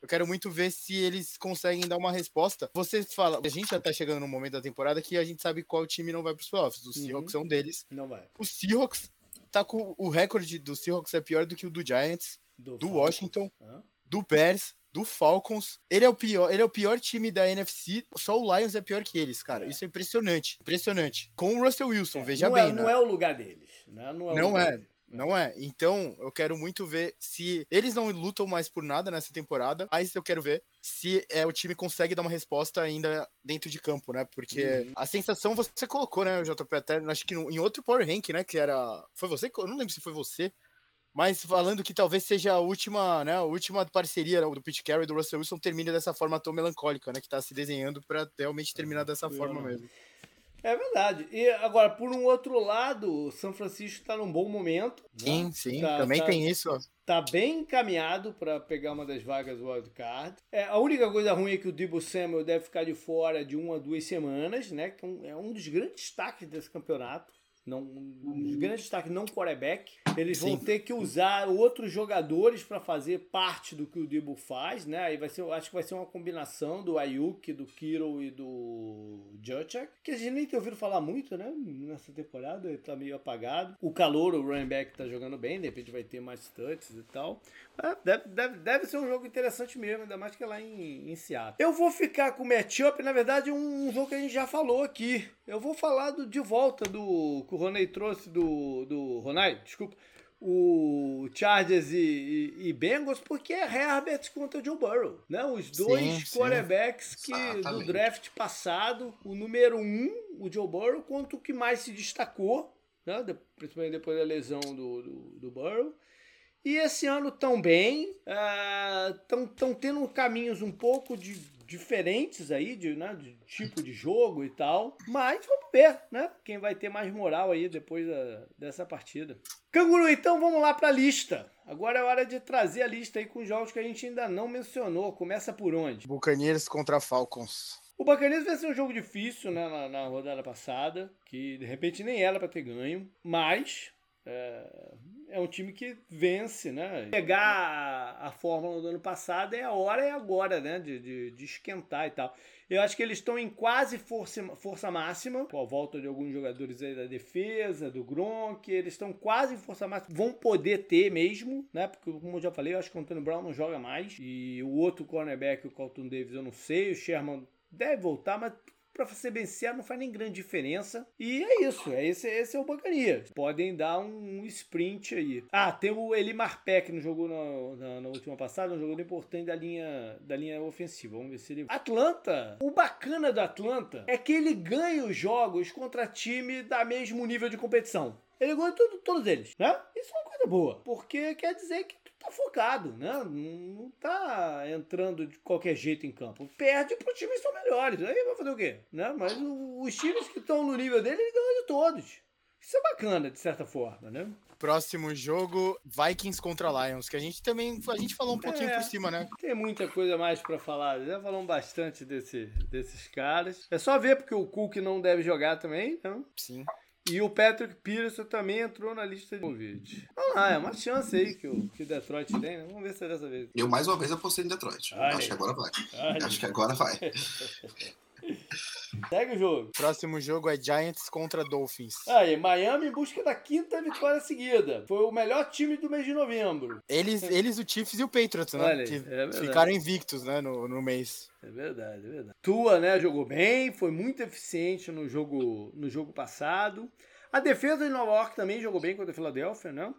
eu quero muito ver se eles conseguem dar uma resposta. Você fala, a gente já tá chegando no momento da temporada que a gente sabe qual time não vai pros playoffs. O Seahawks é um deles. Não vai. O Seahawks tá com o recorde do Seahawks é pior do que o do Giants, do Washington, Hã? do Bears, do Falcons. Ele é o pior, ele é o pior time da NFC. Só o Lions é pior que eles, cara. É. Isso é impressionante, impressionante. Com o Russell Wilson, veja não bem, é, né? não é o lugar deles. Né? Não é. o Não é. deles. Não é. Então, eu quero muito ver se eles não lutam mais por nada nessa temporada. Aí eu quero ver se é, o time consegue dar uma resposta ainda dentro de campo, né? Porque Uhum. a sensação você colocou, né, JP, até acho que no- em outro Power Rank, né? Que era. Foi você? Eu não lembro se foi você. Mas falando que talvez seja a última, né? A última parceria do Pete Carroll e do Russell Wilson termine dessa forma tão melancólica, né? Que tá se desenhando pra realmente terminar dessa fui forma não. mesmo. É verdade. E agora, por um outro lado, o São Francisco está num bom momento. né? Sim, sim. Tá- também tá- tem isso. Tá bem encaminhado para pegar uma das vagas do wildcard. É, a única coisa ruim é que o Debo Samuel deve ficar de fora de uma a duas semanas, né? Que é um, é um dos grandes destaques desse campeonato. Não, um dos grandes destaques não quarterback. Eles Sim. vão ter que usar outros jogadores para fazer parte do que o Debo faz, né? Aí vai ser, acho que vai ser uma combinação do Ayuk, do Kiro e do Jurchak, que a gente nem tem ouvido falar muito, né? Nessa temporada, ele tá meio apagado. O calor, o running back tá jogando bem, de repente vai ter mais touches e tal. É, deve, deve, deve ser um jogo interessante mesmo, ainda mais que é lá em, em Seattle. Eu vou ficar com o matchup, na verdade, um, um jogo que a gente já falou aqui. Eu vou falar do, de volta do que o Ronei trouxe do, do Ronai, desculpa, o Chargers e, e, e, Bengals, porque é Herbert contra Joe Burrow, né? Os dois sim, quarterbacks sim. que do draft passado, o número um, o Joe Burrow, quanto o que mais se destacou, né? principalmente depois da lesão do, do, do Burrow. E esse ano tão bem, estão uh, tendo caminhos um pouco de, diferentes aí, de, né, de tipo de jogo e tal. Mas vamos ver, né? Quem vai ter mais moral aí depois da, dessa partida. Canguru, então vamos lá para a lista. Agora é hora de trazer a lista aí com jogos que a gente ainda não mencionou. Começa por onde? Buccaneers contra Falcons. O Buccaneers vai ser um jogo difícil né, na, na rodada passada, que de repente nem era para ter ganho, mas é, é um time que vence, né? Pegar a, fórmula do ano passado é a hora e é agora, né? De, de, de, esquentar e tal. Eu acho que eles estão em quase força, força máxima, com a volta de alguns jogadores aí da defesa, do Gronk, eles estão quase em força máxima. Vão poder ter mesmo, né? Porque, como eu já falei, eu acho que o Antônio Brown não joga mais. E o outro cornerback, o Colton Davis, eu não sei. O Sherman deve voltar, mas para ser bem sincero, não faz nem grande diferença. E é isso, é esse, esse é o Bancania. Podem dar um, sprint aí. Ah, tem o Eli Marpec no jogo na, na, na, última passada, um jogador importante da linha, da linha ofensiva. Vamos ver se ele. Atlanta, o bacana do Atlanta é que ele ganha os jogos contra time da mesmo nível de competição. Ele ganha tudo, todos eles, né? Isso é uma coisa boa, porque quer dizer que tá focado, né? Não tá entrando de qualquer jeito em campo. Perde para os times que são melhores. Aí vai fazer o quê? Né? Mas os times que estão no nível dele, ele ganha de todos. Isso é bacana, de certa forma, né? Próximo jogo, Vikings contra Lions, que a gente também a gente falou um pouquinho é, por cima, né? Tem muita coisa mais para falar. Já falamos bastante desse, desses caras. É só ver porque o Cook não deve jogar também, né? Sim. E o Patrick Peterson também entrou na lista de Covid. Ah, é uma chance aí que o, que Detroit tem, né? Vamos ver se é dessa vez. Eu mais uma vez apostei em Detroit. Acho que agora vai. Ai. Acho que agora vai. Segue o jogo. Próximo jogo é Giants contra Dolphins. Aí, Miami em busca da quinta vitória seguida. Foi o melhor time do mês de novembro. Eles, eles o Chiefs e o Patriots, né? Olha, que é ficaram invictos, né, no, no mês. É verdade, é verdade. Tua, né, jogou bem, foi muito eficiente no jogo, no jogo passado. A defesa de Nova York também jogou bem contra a Filadélfia, né?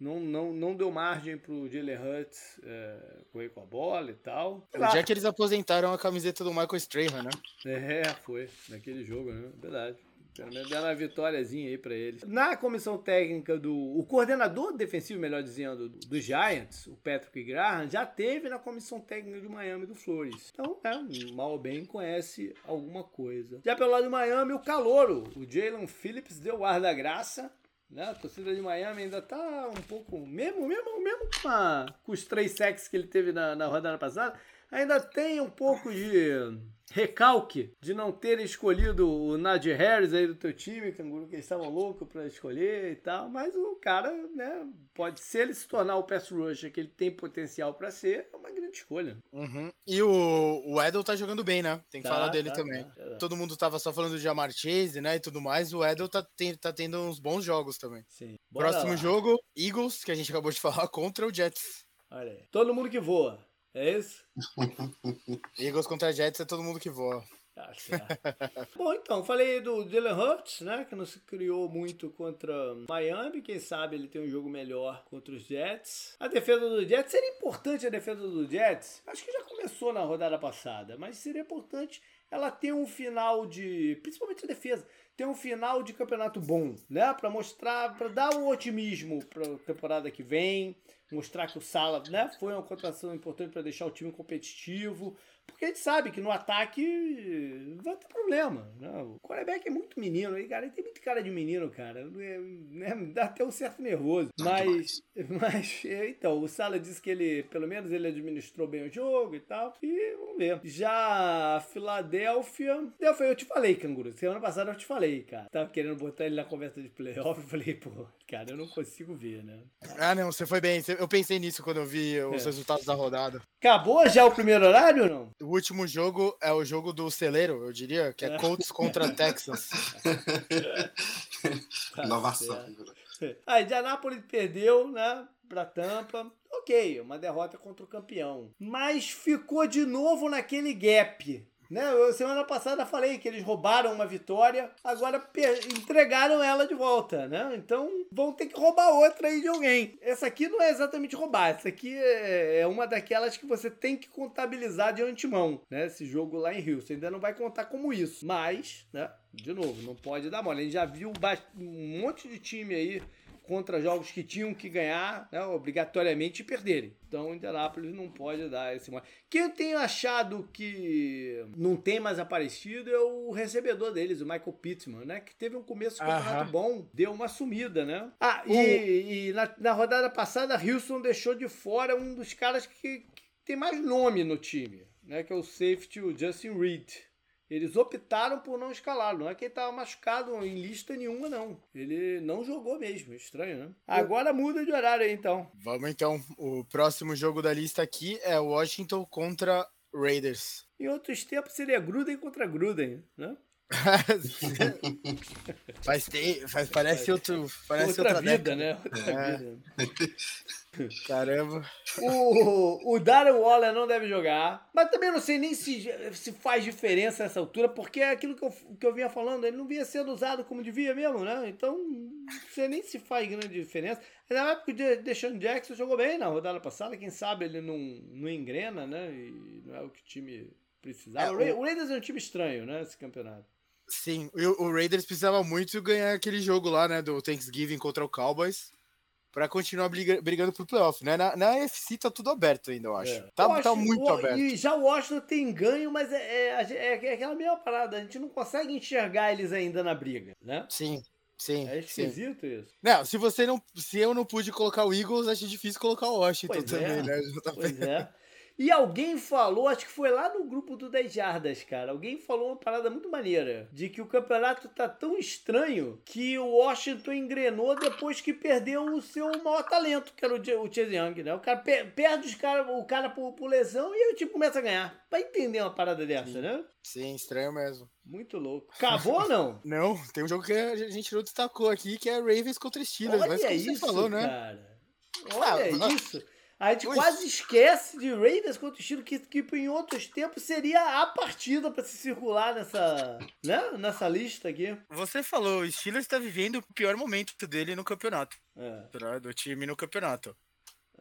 Não, não, não deu margem pro Jalen Hurts é, correr com a bola e tal. O dia que eles aposentaram a camiseta do Michael Strahan, né? É, foi, naquele jogo, né? Verdade. Pelo menos deram uma vitóriazinha aí pra eles. Na comissão técnica do. O coordenador defensivo, melhor dizendo, do, do Giants, o Patrick Graham, já teve na comissão técnica de Miami do Flores. Então, é, mal ou bem conhece alguma coisa. Já pelo lado de Miami, o Calouro, o Jalen Phillips deu o ar da graça. Né? A torcida de Miami ainda tá um pouco. Mesmo, mesmo, mesmo com, a, com os três sacks que ele teve na, na rodada passada, ainda tem um pouco de recalque de não ter escolhido o Nadir Harris aí do teu time, canguru, que eles estavam loucos para escolher e tal, mas o cara, né, pode ser ele se tornar o pass rusher que ele tem potencial para ser, é uma grande escolha. Uhum. E o, o Edel tá jogando bem, né? Tem que tá, falar dele tá, também. Tá, tá, Todo mundo tava só falando de Jamar Chase, né, e tudo mais, o Edel tá, tem, tá tendo uns bons jogos também. Sim. Próximo lá. jogo, Eagles, que a gente acabou de falar, contra o Jets. Olha aí. Todo mundo que voa. É isso? Eagles contra Jets é todo mundo que voa. Tá Bom, então, falei do Dylan Hurts, né? Que não se criou muito contra Miami. Quem sabe ele tem um jogo melhor contra os Jets. A defesa do Jets, seria importante a defesa do Jets? Acho que já começou na rodada passada, mas seria importante ela ter um final de. Principalmente a defesa ter um final de campeonato bom, né? Para mostrar, para dar um otimismo para a temporada que vem, mostrar que o Sala, né, foi uma contratação importante para deixar o time competitivo, porque a gente sabe que no ataque vai ter problema. Né? O quarterback é muito menino, aí, cara, ele tem muito cara de menino, cara. É, né, dá até um certo nervoso. Mas, mas, é, então, o Sala disse que ele, pelo menos, ele administrou bem o jogo e tal. E vamos ver. Já a Filadélfia. Eu te falei, canguru. Semana passada eu te falei, cara. Tava querendo botar ele na conversa de playoff. Eu falei, pô, cara, eu não consigo ver, né? Ah, não, você foi bem. Eu pensei nisso quando eu vi os é. resultados da rodada. Acabou já o primeiro horário ou não? O último jogo é o jogo do celeiro, eu diria, que é, é. Colts contra Texas. Inovação. A Indianapolis perdeu, né? Pra Tampa. Ok, uma derrota contra o campeão. Mas ficou de novo naquele gap. Né? Eu, semana passada falei que eles roubaram uma vitória, agora entregaram ela de volta, né? Então vão ter que roubar outra aí de alguém. Essa aqui não é exatamente roubar, essa aqui é, é uma daquelas que você tem que contabilizar de antemão, né? Esse jogo lá em Houston ainda não vai contar como isso, mas, né? De novo, não pode dar mole. A gente já viu um monte de time aí contra jogos que tinham que ganhar né, obrigatoriamente e perderem. Então o Indianapolis não pode dar esse mole. Quem eu tenho achado que não tem mais aparecido é o recebedor deles, o Michael Pittman, né? Que teve um começo de campeonato bom, deu uma sumida, né? Ah, e, e na, na, rodada passada, Houston deixou de fora um dos caras que, que tem mais nome no time, né? Que é o safety, o Justin Reed. Eles optaram por não escalar. Não é que ele estava machucado em lista nenhuma, não. Ele não jogou mesmo. Estranho, né? Agora muda de horário aí, então. Vamos então. O próximo jogo da lista aqui é Washington contra Raiders. Em outros tempos seria Gruden contra Gruden, né? faz, tem, faz, parece outro. Parece outra, outra vida, década. né? Outra é. vida. Caramba. O, o Darren Waller não deve jogar. Mas também não sei nem se, se faz diferença nessa altura, porque é aquilo que eu, que eu vinha falando, ele não vinha sendo usado como devia mesmo, né? Então, não sei nem se faz grande diferença. Na época o Deshaun Jackson jogou bem na rodada passada, quem sabe ele não, não engrena, né? E não é o que o time precisava. É, o, o Raiders é um time estranho, né? Esse campeonato. Sim, o, o Raiders precisava muito ganhar aquele jogo lá, né? Do Thanksgiving contra o Cowboys para continuar briga, brigando pro playoff, né? Na, na UFC tá tudo aberto ainda, eu acho. É. Tá, eu tá acho, muito o, aberto. E já o Washington tem ganho, mas é, é, é, é, aquela mesma parada. A gente não consegue enxergar eles ainda na briga, né? Sim. Sim. É esquisito sim. isso. Não, se você não. Se eu não pude colocar o Eagles, acho difícil colocar o Washington pois também, é. né? Pois é. E alguém falou, acho que foi lá no grupo do 10 Jardas, cara. Alguém falou uma parada muito maneira. De que o campeonato tá tão estranho que o Washington engrenou depois que perdeu o seu maior talento, que era o Chase Young, né? O cara per perde os cara, o cara por, por, lesão e aí o time começa a ganhar. Vai entender uma parada dessa, Sim. né? Sim, estranho mesmo. Muito louco. Acabou ou não? não, tem um jogo que a gente não destacou aqui, que é Ravens contra Steelers. Olha mas como isso, você falou, né? cara. Olha ah, isso. A gente Ui. quase esquece de Raiders contra o Steelers, que, que em outros tempos seria a partida para se circular nessa, né? nessa lista aqui. Você falou, o Steelers está vivendo o pior momento dele no campeonato. É. Do time no campeonato.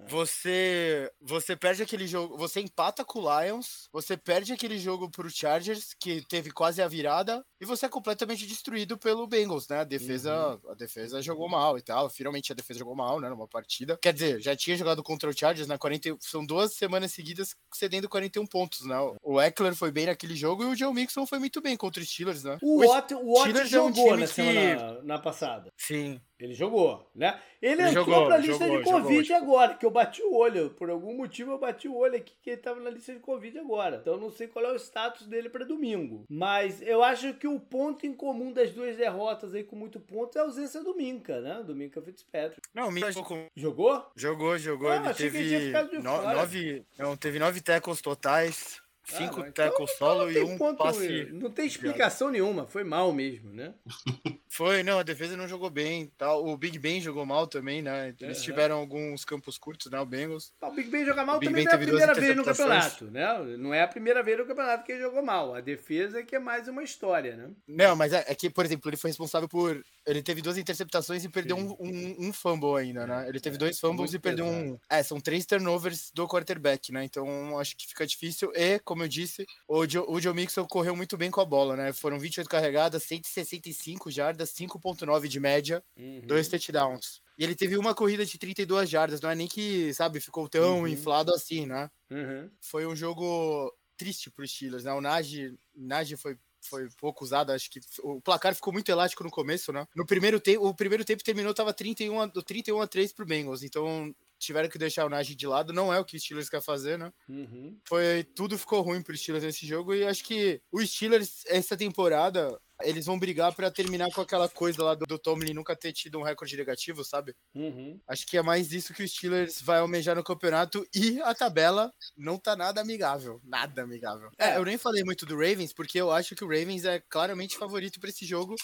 Você você perde aquele jogo, você empata com o Lions, você perde aquele jogo pro Chargers que teve quase a virada e você é completamente destruído pelo Bengals, né? A defesa, uhum. a defesa jogou mal e tal. Finalmente a defesa jogou mal, né, numa partida. Quer dizer, já tinha jogado contra o Chargers na né, 40, são duas semanas seguidas cedendo 41 pontos, né? O Eckler foi bem naquele jogo e o Joe Mixon foi muito bem contra os Steelers, né? O Watt, o Watt jogou é um na semana na passada. Sim. Ele jogou, né? Ele, ele entrou jogou, pra lista jogou, de Covid jogou. agora, que eu bati o olho. Por algum motivo eu bati o olho aqui que ele tava na lista de Covid agora. Então eu não sei qual é o status dele para domingo. Mas eu acho que o ponto em comum das duas derrotas aí com muito ponto é a ausência do Minca, né? Do Minca Fitzpatrick. Não, o Minca jogou. Jogou? Jogou, jogou. Ah, ele teve no, nove, não, teve nove tackles totais. Cinco ah, tackles então, solo e um ponto, passe. Não tem explicação nenhuma, foi mal mesmo, né? Foi, não, a defesa não jogou bem. Tá? O Big Ben jogou mal também, né? Eles tiveram alguns campos curtos, né? O Bengals. O Big Ben jogar mal também ben não é a primeira vez no campeonato, né? Não é a primeira vez no campeonato que ele jogou mal. A defesa é que é mais uma história, né? Não, mas é, é que, por exemplo, ele foi responsável por. Ele teve duas interceptações e perdeu um, um, um, fumble ainda, né? Ele teve é, dois fumbles e perdeu pesado. um. É, são três turnovers do quarterback, né? Então acho que fica difícil. E, como eu disse, o Joe, o Joe Mixon correu muito bem com a bola, né? Foram 28 carregadas, 165 jardas, 5,9 de média, uhum. dois touchdowns. E ele teve uma corrida de 32 jardas, não é nem que, sabe, ficou tão uhum. inflado assim, né? Uhum. Foi um jogo triste para os Steelers, né? O Najee, Najee foi foi pouco usado, acho que o placar ficou muito elástico no começo, né? No primeiro tempo, o primeiro tempo terminou tava 31 a, 31 a 3 pro Bengals, então tiveram que deixar o Najee de lado, não é o que o Steelers quer fazer, né? Uhum. Foi, tudo ficou ruim pro Steelers nesse jogo e acho que o Steelers, essa temporada, eles vão brigar para terminar com aquela coisa lá do, do Tomlin nunca ter tido um recorde negativo, sabe? Uhum. Acho que é mais isso que o Steelers vai almejar no campeonato e a tabela não tá nada amigável, nada amigável. É, eu nem falei muito do Ravens porque eu acho que o Ravens é claramente favorito para esse jogo,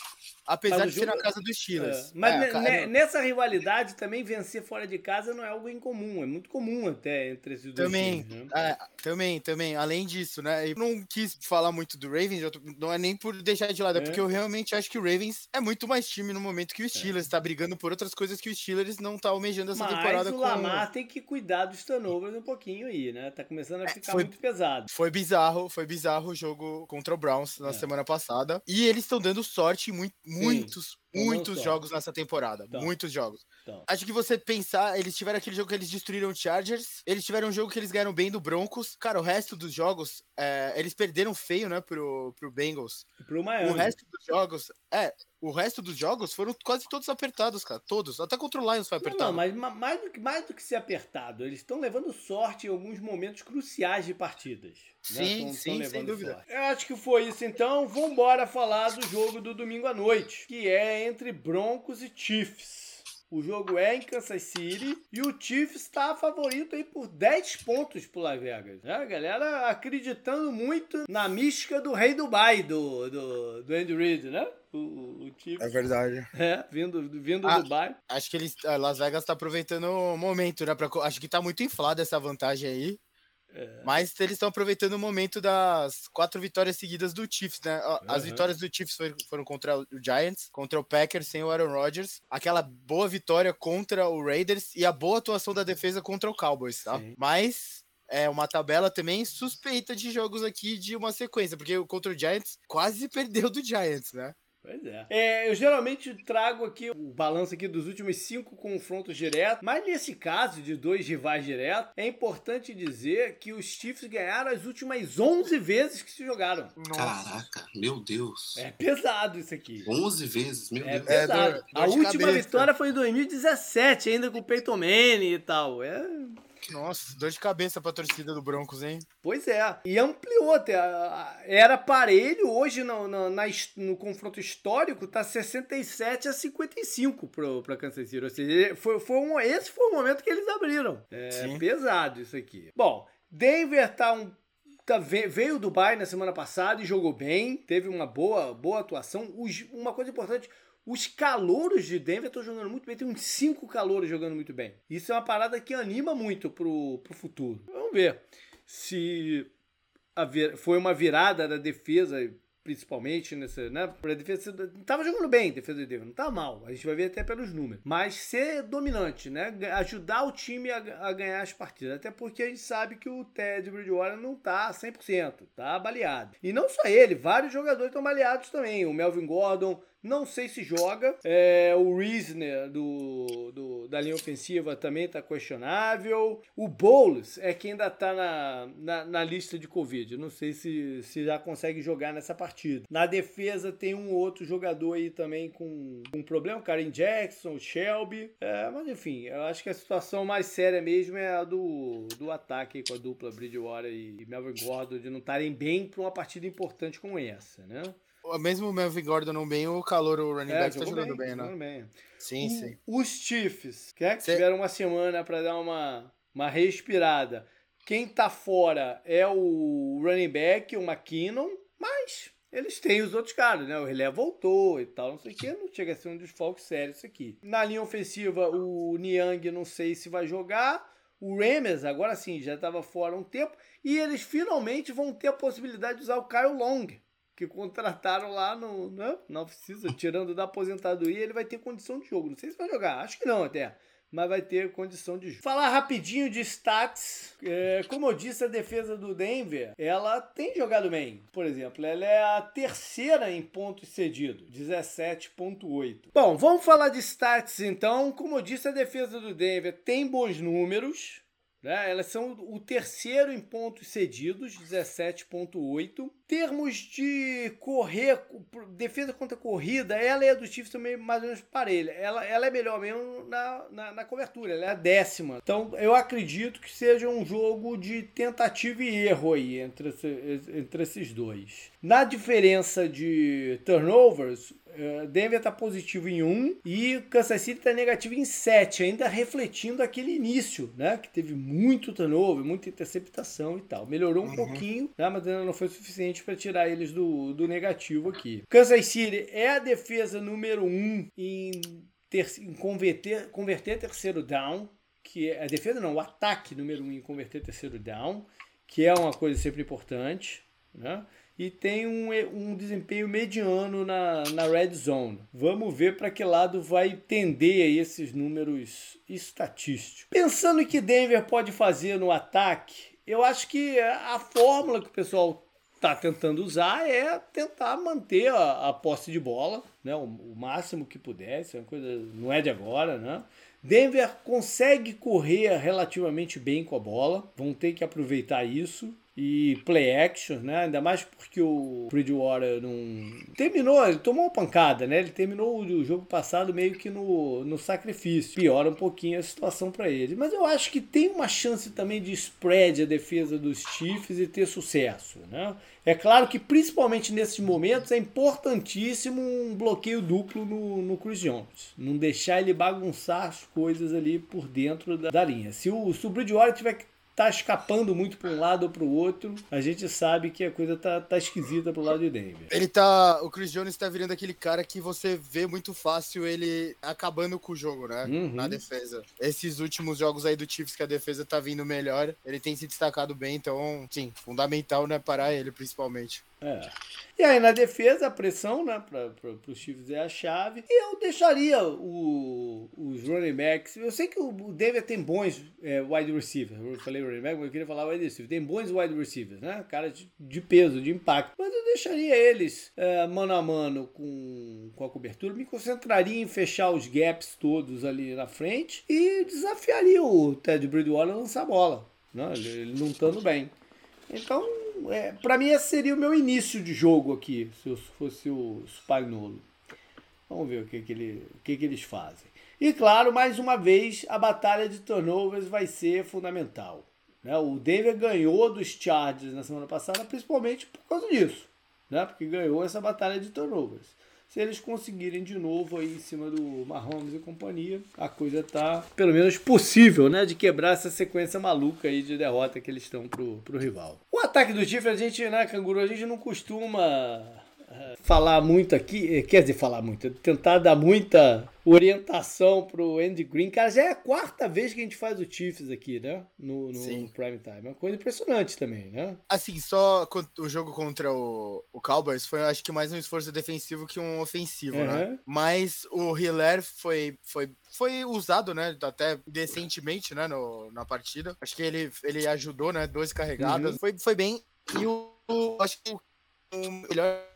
apesar Mas de ser na casa dos Steelers. É, Mas É, cara, ne- nessa rivalidade também vencer fora de casa não é algo incomum, é muito comum até entre esses dois Também, times, né? é, também, também. Além disso, né? Eu não quis falar muito do Ravens, não é nem por deixar de lado, É. porque eu realmente acho que o Ravens é muito mais time no momento que o Steelers, tá brigando por outras coisas que o Steelers não tá almejando essa Mas temporada o com. Lamar tem que cuidar dos turnovers um pouquinho aí, né? Tá começando a ficar foi- muito pesado. Foi bizarro, foi bizarro o jogo contra o Browns na É. semana passada. E eles estão dando sorte em mui- muitos, muitos jogos nessa temporada. Então. Muitos jogos. Então. Acho que você pensar, eles tiveram aquele jogo que eles destruíram o Chargers, eles tiveram um jogo que eles ganharam bem do Broncos. Cara, o resto dos jogos, é, eles perderam feio, né, pro, pro Bengals. Pro Miami. O resto dos jogos, é, o resto dos jogos foram quase todos apertados, cara. Todos. Até contra o Lions foi Não, apertado. não, mas ma- mais do, que, mais do que ser apertado, eles estão levando sorte em alguns momentos cruciais de partidas. né? Sim, Tão- tão sim, sem levando dúvida. sorte. Eu acho que foi isso então. Vambora falar do jogo do domingo à noite, que é entre Broncos e Chiefs. O jogo é em Kansas City e o Chiefs está favorito aí por 10 pontos pro Las Vegas. Né? A galera acreditando muito na mística do rei Dubai, do, do, do Andy Reid, né? O, o Chiefs. É verdade. É, vindo, vindo Ah, do Dubai. Acho que eles, a Las Vegas tá aproveitando o momento, né? pra acho que tá muito inflada essa vantagem aí. É. Mas eles estão aproveitando o momento das quatro vitórias seguidas do Chiefs, né? As Aham. vitórias do Chiefs foi- foram contra o Giants, contra o Packers sem o Aaron Rodgers. Aquela boa vitória contra o Raiders e a boa atuação da defesa contra o Cowboys, tá? Sim. Mas é uma tabela também suspeita de jogos aqui de uma sequência, porque o contra o Giants quase perdeu do Giants, né? Pois é. É, Eu geralmente trago aqui o balanço aqui dos últimos cinco confrontos diretos, mas nesse caso de dois rivais diretos, é importante dizer que os Chiefs ganharam as últimas 11 vezes que se jogaram. Caraca, meu Deus. É pesado isso aqui. 11 vezes, meu É Deus. É, pesado. dor- A última cabeça. vitória foi em 2017, ainda com o Peyton Manning e tal. É, Nossa, dor de cabeça pra torcida do Broncos, hein? Pois é. E ampliou até. Era parelho, hoje no, no, na no confronto histórico tá 67 a 55 pro, pra Kansas City. Ou seja, foi, foi um, esse foi o momento que eles abriram. É Sim. pesado isso aqui. Bom, Denver tá um. Tá, ve- veio do Dubai na semana passada e jogou bem, teve uma boa, boa atuação. Os- uma coisa importante, os calouros de Denver estão jogando muito bem. Tem uns cinco calouros jogando muito bem. Isso é uma parada que anima muito pro, pro futuro. Vamos ver se vir- foi uma virada da defesa, principalmente nessa, né? Pra defesa tava jogando bem, defesa de Denver, não tá mal. A gente vai ver até pelos números. Mas ser dominante, né? Ajudar o time a, a ganhar as partidas. Até porque a gente sabe que o Ted Bridgewater não tá 100%, tá baleado. E não só ele, vários jogadores estão baleados também. O Melvin Gordon, não sei se joga. É, o Reisner do, do- da linha ofensiva também tá questionável. O Bowles é quem ainda tá na, na, na lista de Covid. Não sei se, se já consegue jogar nessa partida. Na defesa tem um outro jogador aí também com, com problema, o Karen Jackson, o Shelby. É, mas enfim, eu acho que a situação mais séria mesmo é a do, do ataque com a dupla Bridgewater e Melvin Gordon de não estarem bem para uma partida importante como essa, né? Mesmo o Melvin Gordon não bem, o calor, o running back, tá jogando bem, né? jogando bem. Sim, O- sim. Os Chiefs, que, é que Cê- tiveram uma semana para dar uma, uma respirada. Quem tá fora é o running back, o McKinnon, mas eles têm os outros caras, né? O Relé voltou e tal, não sei o que, não chega a ser um desfalque sério isso aqui. Na linha ofensiva, o Niang não sei se vai jogar. O Remes, agora sim, já estava fora um tempo. E eles finalmente vão ter a possibilidade de usar o Kyle Long, que contrataram lá no, né, oficina, tirando da aposentadoria, ele vai ter condição de jogo. Não sei se vai jogar, acho que não até. Mas vai ter condição de jogo. Falar rapidinho de stats. É, como eu disse, a defesa do Denver, ela tem jogado bem. Por exemplo, ela é a terceira em pontos cedidos, 17.8. Bom, vamos falar de stats então. Como eu disse, a defesa do Denver tem bons números. Né? Elas são o terceiro em pontos cedidos, 17,8. termos de correr, defesa contra corrida, ela e a do Chiefs também mais ou menos parelha. Ela, ela é melhor mesmo na, na, na, cobertura, ela é a décima. Então eu acredito que seja um jogo de tentativa e erro aí entre, entre esses dois. Na diferença de turnovers, Denver está positivo em 1 e Kansas City está negativo em 7, ainda refletindo aquele início, né? Que teve muito turnover, muita interceptação e tal. Melhorou um uhum. pouquinho, né? mas ainda não foi suficiente para tirar eles do, do negativo aqui. Kansas City é a defesa número 1 em, ter, em converter, converter terceiro down, que é a defesa não, o ataque número 1 em converter terceiro down, que é uma coisa sempre importante, né? E tem um, um desempenho mediano na, na red zone. Vamos ver para que lado vai tender esses números estatísticos. Pensando em que Denver pode fazer no ataque, eu acho que a fórmula que o pessoal está tentando usar é tentar manter a, a posse de bola, né, o, o, máximo que puder. Isso é uma coisa, não é de agora, né? Denver consegue correr relativamente bem com a bola, vão ter que aproveitar isso e play action, né? Ainda mais porque o Bridgewater não terminou, ele tomou uma pancada, né? Ele terminou o jogo passado meio que no, no sacrifício. Piora um pouquinho a situação para ele. Mas eu acho que tem uma chance também de spread a defesa dos Chiefs e ter sucesso, né? É claro que principalmente nesses momentos é importantíssimo um bloqueio duplo no, no Chris Jones. Não deixar ele bagunçar as coisas ali por dentro da, da linha. Se o, se o Bridgewater tiver que tá escapando muito para um lado ou para o outro, a gente sabe que a coisa tá, tá esquisita pro lado de Denver. Ele tá. O Chris Jones tá virando aquele cara que você vê muito fácil ele acabando com o jogo, né? Uhum. Na defesa. Esses últimos jogos aí do Chiefs que a defesa tá vindo melhor, ele tem se destacado bem, então, sim, fundamental, né? Parar ele, principalmente. É. E aí na defesa, a pressão, né, para os Chiefs é a chave. E eu deixaria o, os running backs. Eu sei que o Denver tem bons é, wide receivers. Eu falei running back, mas eu queria falar wide receiver. Tem bons wide receivers, né? Cara de, de peso, de impacto. Mas eu deixaria eles é, mano a mano com, com a cobertura. Me concentraria em fechar os gaps todos ali na frente e desafiaria o Ted Bridgewater a lançar a bola. Né? Ele, ele não estando bem. Então, é, para mim esse seria o meu início de jogo aqui, se eu fosse o Spagnolo. Vamos ver o que, que, ele, o que, que eles fazem. E claro, mais uma vez, a batalha de turnovers vai ser fundamental. Né? O Denver ganhou dos Chargers na semana passada, principalmente por causa disso. Né? Porque ganhou essa batalha de turnovers se eles conseguirem de novo aí em cima do Mahomes e companhia, a coisa tá pelo menos possível, né, de quebrar essa sequência maluca aí de derrota que eles estão pro, pro rival. O ataque do Chiefs, a gente, né, Canguru, a gente não costuma falar muito aqui, eh, quer dizer, falar muito, tentar dar muita orientação pro Andy Green. Cara, já é a quarta vez que a gente faz o Chiefs aqui, né? No, no Prime Time. É uma coisa impressionante também, né? Assim, só o jogo contra o, o Cowboys foi, acho que, mais um esforço defensivo que um ofensivo, uhum. né? Mas o Hiller foi, foi, foi usado, né? Até decentemente, né? No, na partida. Acho que ele, ele ajudou, né? 12 carregadas. Uhum. Foi, foi bem. E o, acho que o melhor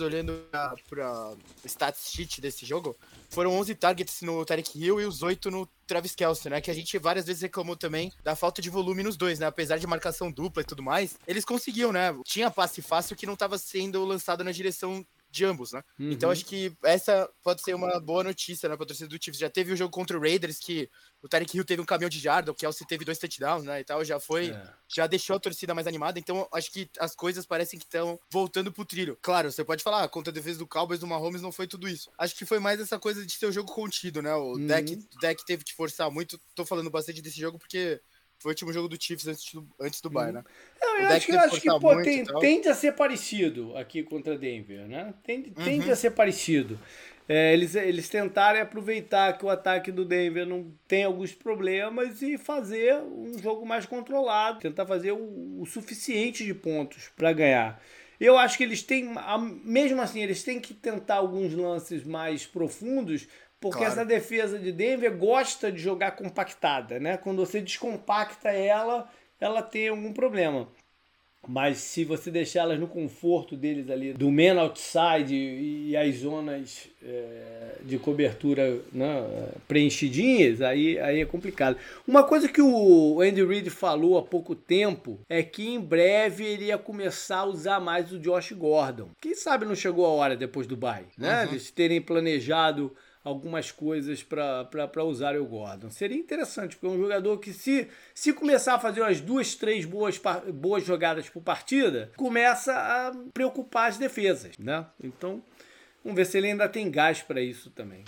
olhando para o stats sheet desse jogo, foram 11 targets no Tarek Hill e os 8 no Travis Kelce, né? Que a gente várias vezes reclamou também da falta de volume nos dois, né? Apesar de marcação dupla e tudo mais, eles conseguiam, né? Tinha passe fácil que não estava sendo lançado na direção de ambos, né? Uhum. Então acho que essa pode ser uma boa notícia, né, pra torcida do Chiefs. Já teve o jogo contra o Raiders que o Tarek Hill teve um caminhão de jarda, o Kelsey teve dois touchdowns, né, e tal, já foi, é. já deixou a torcida mais animada. Então acho que as coisas parecem que estão voltando pro trilho. Claro, você pode falar, ah, contra a defesa do Cowboys do Mahomes não foi tudo isso. Acho que foi mais essa coisa de ser o jogo contido, né? O uhum. deck, deck teve que forçar muito. Tô falando bastante desse jogo porque foi o último jogo do Chiefs antes do, antes do. Bayern, né? Não, eu acho que, acho que pô, tem, tende a ser parecido aqui contra Denver, né? Tende, uhum. tende a ser parecido. É, eles, eles tentarem aproveitar que o ataque do Denver não tem alguns problemas e fazer um jogo mais controlado, tentar fazer o, o suficiente de pontos para ganhar. Eu acho que eles têm, mesmo assim, eles têm que tentar alguns lances mais profundos porque claro. essa defesa de Denver gosta de jogar compactada, né? Quando você descompacta ela, ela tem algum problema. Mas se você deixá-las no conforto deles ali, do man outside e, e as zonas é, de cobertura né, preenchidinhas, aí, aí é complicado. Uma coisa que o Andy Reid falou há pouco tempo é que em breve ele ia começar a usar mais o Josh Gordon. Quem sabe não chegou a hora depois do bye, né? Uhum. Eles terem planejado algumas coisas para usar o Gordon. Seria interessante, porque é um jogador que, se, se começar a fazer umas duas, três boas, boas jogadas por partida, começa a preocupar as defesas, né? Então, vamos ver se ele ainda tem gás para isso também.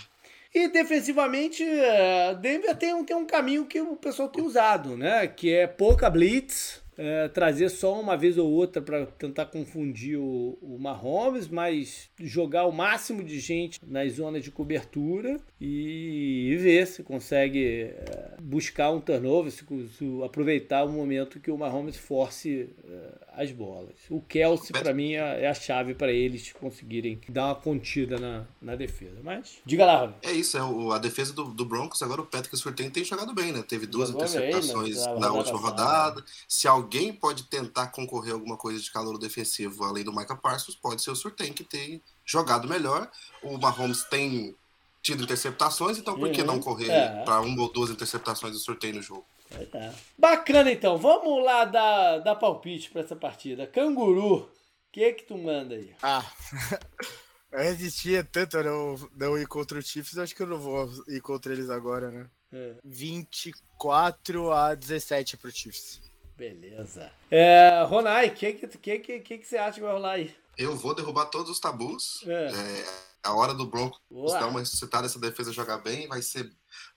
E defensivamente, é, Denver tem um, tem um caminho que o pessoal tem usado, né? Que é pouca blitz, é, trazer só uma vez ou outra para tentar confundir o, o Mahomes, mas jogar o máximo de gente nas zonas de cobertura e, e ver se consegue é, buscar um turnover, se, se, aproveitar o momento que o Mahomes force é, as bolas. O Kelsey, para mim, é, é a chave para eles conseguirem dar uma contida na, na defesa. Mas, diga lá, Rony. É isso, é o, a defesa do, do Broncos, agora o Patrick Surtain tem jogado bem, né? Teve duas Jogou interceptações bem, né? na, na última rodada. Se alguém alguém pode tentar concorrer a alguma coisa de calor defensivo além do Micah Parsons, pode ser o Surtain que tem jogado melhor. O Mahomes tem tido interceptações, então por que uhum. não correr é. para uma ou duas interceptações do Surtain no jogo? É. Bacana então, vamos lá dar, dar palpite para essa partida. Canguru, o que é que tu manda aí? Ah, eu resistia tanto a não, não ir contra o Chiefs, acho que eu não vou ir contra eles agora, né? É. 24 a 17 pro Chiefs. Beleza. É, Ronai, o que, que, que, que, que você acha que vai rolar aí? Eu vou derrubar todos os tabus. É. É, a hora do Broncos dar uma ressuscitada, essa defesa jogar bem, vai ser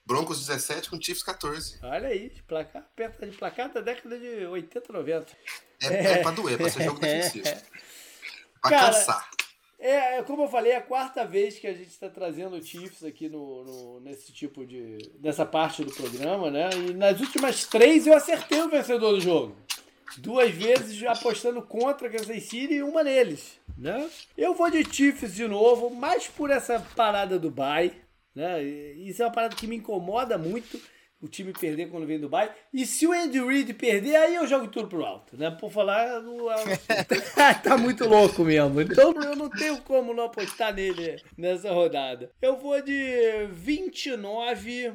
Broncos 17 com Chiefs 14. Olha aí, placar, perto de placar da década de 80, 90. É, é. é pra doer, pra ser jogo defensivo. Pra Cara, cansar. É, como eu falei, é a quarta vez que a gente está trazendo o Chiefs aqui no, no, nesse tipo de. nessa parte do programa, né? E nas últimas três eu acertei o vencedor do jogo. Duas vezes apostando contra Kansas City e uma neles, né? Eu vou de Chiefs de novo, mais por essa parada do bye, né? Isso é uma parada que me incomoda muito o time perder quando vem do Dubai. E se o Andy Reid perder, aí eu jogo tudo pro alto, né? Por falar, tá muito louco mesmo. Então eu não tenho como não apostar nele nessa rodada. Eu vou de 29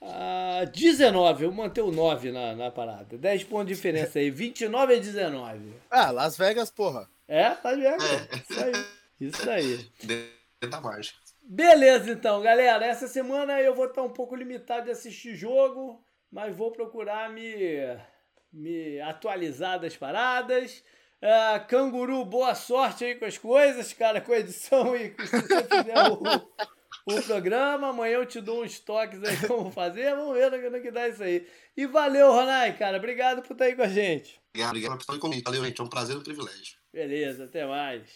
a 19. Eu manter o 9 na, na parada. 10 pontos de diferença aí. 29 a 19. Ah, Las Vegas, porra. É, Las Vegas. Isso aí. Isso aí. Dentro da margem. Beleza, então, galera. Essa semana eu vou estar um pouco limitado de assistir jogo, mas vou procurar me, me atualizar das paradas. Uh, canguru, boa sorte aí com as coisas, cara, com a edição e se você fizer o, o programa. Amanhã eu te dou uns toques aí como fazer. Vamos ver no que dá isso aí. E valeu, Ronai, cara. Obrigado por estar aí com a gente. Obrigado, obrigado por estar comigo. Valeu, gente. É um prazer e um privilégio. Beleza, até mais.